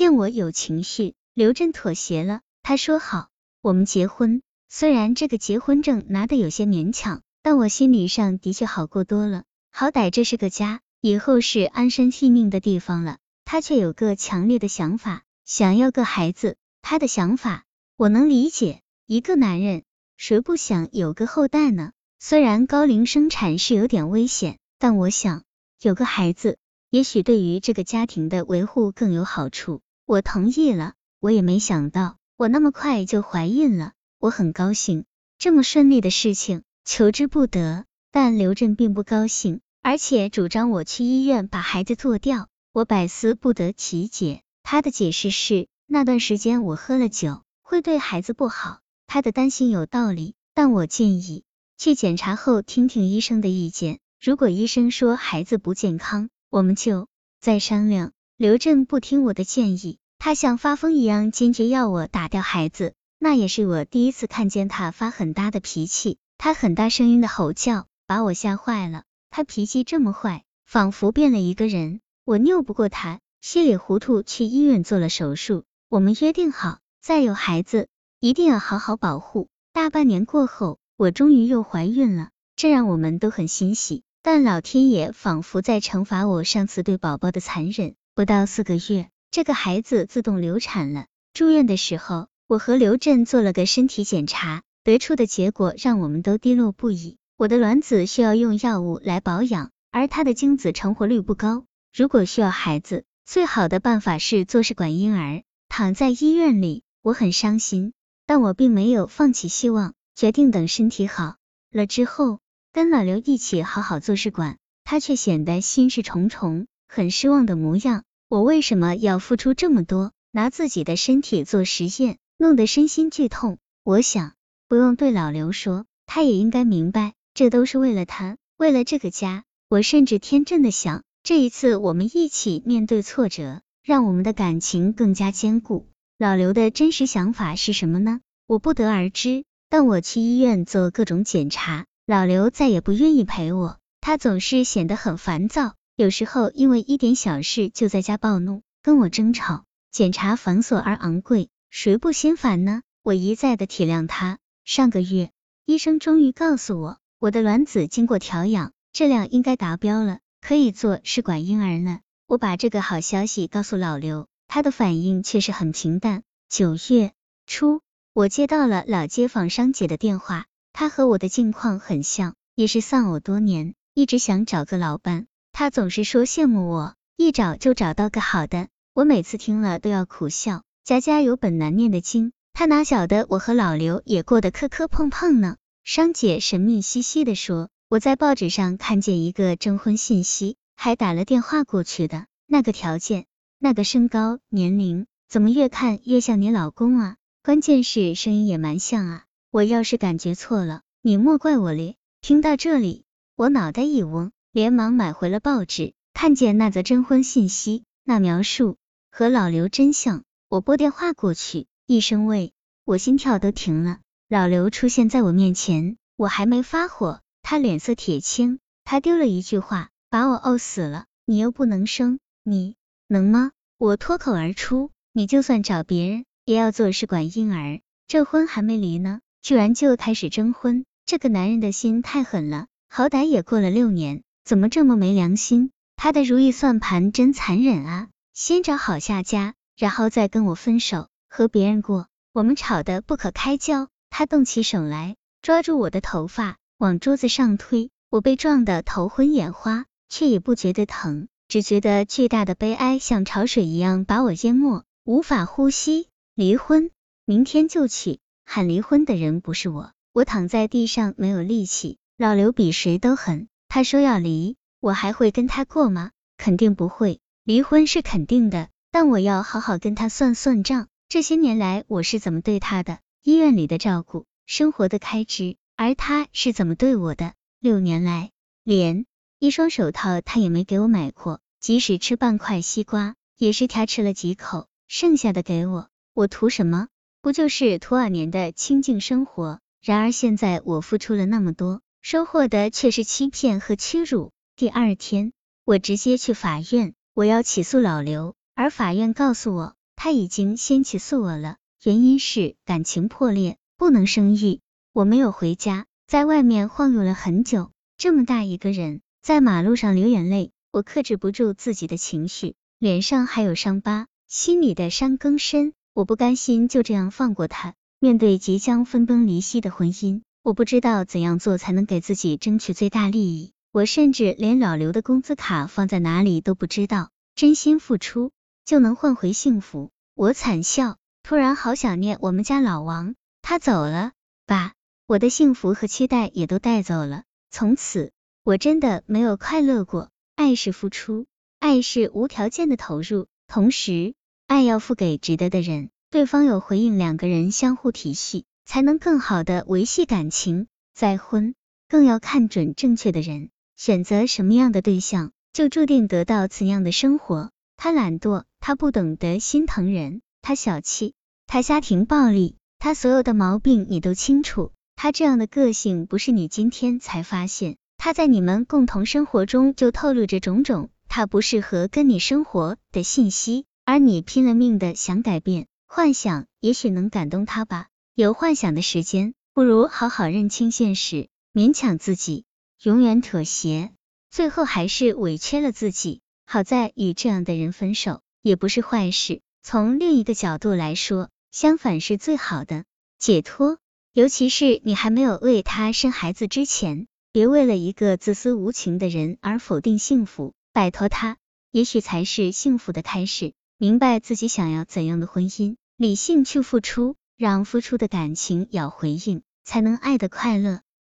见我有情绪，刘振妥协了，他说好，我们结婚。虽然这个结婚证拿的有些勉强，但我心理上的确好过多了。好歹这是个家，以后是安身立命的地方了。他却有个强烈的想法，想要个孩子。他的想法我能理解，一个男人谁不想有个后代呢？虽然高龄生产是有点危险，但我想有个孩子，也许对于这个家庭的维护更有好处。我同意了，我也没想到我那么快就怀孕了，我很高兴，这么顺利的事情求之不得。但刘振并不高兴，而且主张我去医院把孩子做掉，我百思不得其解。他的解释是那段时间我喝了酒，会对孩子不好，他的担心有道理，但我建议去检查后听听医生的意见，如果医生说孩子不健康，我们就再商量。刘振不听我的建议。他像发疯一样，坚决要我打掉孩子。那也是我第一次看见他发很大的脾气，他很大声音的吼叫，把我吓坏了。他脾气这么坏，仿佛变了一个人。我拗不过他，稀里糊涂去医院做了手术。我们约定好，再有孩子一定要好好保护。大半年过后，我终于又怀孕了，这让我们都很欣喜。但老天爷仿佛在惩罚我上次对宝宝的残忍。不到四个月。这个孩子自动流产了。住院的时候，我和刘振做了个身体检查，得出的结果让我们都低落不已。我的卵子需要用药物来保养，而他的精子成活率不高。如果需要孩子，最好的办法是做试管婴儿。躺在医院里，我很伤心，但我并没有放弃希望，决定等身体好了之后，跟老刘一起好好做试管。他却显得心事重重，很失望的模样。我为什么要付出这么多，拿自己的身体做实验，弄得身心剧痛？我想不用对老刘说，他也应该明白，这都是为了他，为了这个家。我甚至天真的想，这一次我们一起面对挫折，让我们的感情更加坚固。老刘的真实想法是什么呢？我不得而知。但我去医院做各种检查，老刘再也不愿意陪我，他总是显得很烦躁。有时候因为一点小事就在家暴怒，跟我争吵。检查繁琐而昂贵，谁不心烦呢？我一再的体谅他。上个月，医生终于告诉我，我的卵子经过调养，质量应该达标了，可以做试管婴儿了。我把这个好消息告诉老刘，他的反应却是很平淡。九月初，我接到了老街坊商姐的电话，她和我的境况很像，也是丧偶多年，一直想找个老伴。他总是说羡慕我，一找就找到个好的。我每次听了都要苦笑。家家有本难念的经，他哪晓得我和老刘也过得磕磕碰碰呢？商姐神秘兮兮的说，我在报纸上看见一个征婚信息，还打了电话过去的。那个条件，那个身高年龄，怎么越看越像你老公啊？关键是声音也蛮像啊。我要是感觉错了，你莫怪我咧。听到这里，我脑袋一嗡。连忙买回了报纸，看见那则征婚信息，那描述和老刘真像。我拨电话过去，一声喂，我心跳都停了。老刘出现在我面前，我还没发火，他脸色铁青，他丢了一句话，把我怄死了。你又不能生，你能吗？我脱口而出，你就算找别人，也要做试管婴儿。这婚还没离呢，居然就开始征婚，这个男人的心太狠了。好歹也过了六年。怎么这么没良心？他的如意算盘真残忍啊！先找好下家，然后再跟我分手，和别人过。我们吵得不可开交，他动起手来，抓住我的头发往桌子上推，我被撞得头昏眼花，却也不觉得疼，只觉得巨大的悲哀像潮水一样把我淹没，无法呼吸。离婚，明天就去。喊离婚的人不是我，我躺在地上没有力气。老刘比谁都狠。他说要离，我还会跟他过吗？肯定不会。离婚是肯定的，但我要好好跟他算算账。这些年来我是怎么对他的？医院里的照顾，生活的开支，而他是怎么对我的？六年来，连一双手套他也没给我买过，即使吃半块西瓜，也是他吃了几口，剩下的给我。我图什么？不就是图二年的清静生活？然而现在我付出了那么多。收获的却是欺骗和屈辱。第二天，我直接去法院，我要起诉老刘，而法院告诉我，他已经先起诉我了，原因是感情破裂，不能生育。我没有回家，在外面晃悠了很久。这么大一个人，在马路上流眼泪，我克制不住自己的情绪，脸上还有伤疤，心里的伤更深。我不甘心就这样放过他。面对即将分崩离析的婚姻，我不知道怎样做才能给自己争取最大利益。我甚至连老刘的工资卡放在哪里都不知道。真心付出就能换回幸福，我惨笑。突然好想念我们家老王，他走了，把我的幸福和期待也都带走了。从此，我真的没有快乐过。爱是付出，爱是无条件的投入，同时，爱要付给值得的人，对方有回应，两个人相互体系，才能更好的维系感情。再婚，更要看准正确的人。选择什么样的对象，就注定得到怎样的生活。他懒惰，他不懂得心疼人，他小气，他家庭暴力，他所有的毛病你都清楚。他这样的个性不是你今天才发现，他在你们共同生活中就透露着种种他不适合跟你生活的信息，而你拼了命的想改变，幻想也许能感动他吧。有幻想的时间，不如好好认清现实，勉强自己。永远妥协，最后还是委屈了自己。好在与这样的人分手也不是坏事，从另一个角度来说，相反是最好的解脱。尤其是你还没有为他生孩子之前，别为了一个自私无情的人而否定幸福，摆脱他，也许才是幸福的开始。明白自己想要怎样的婚姻，理性去付出，让付出的感情有回应，才能爱的快乐。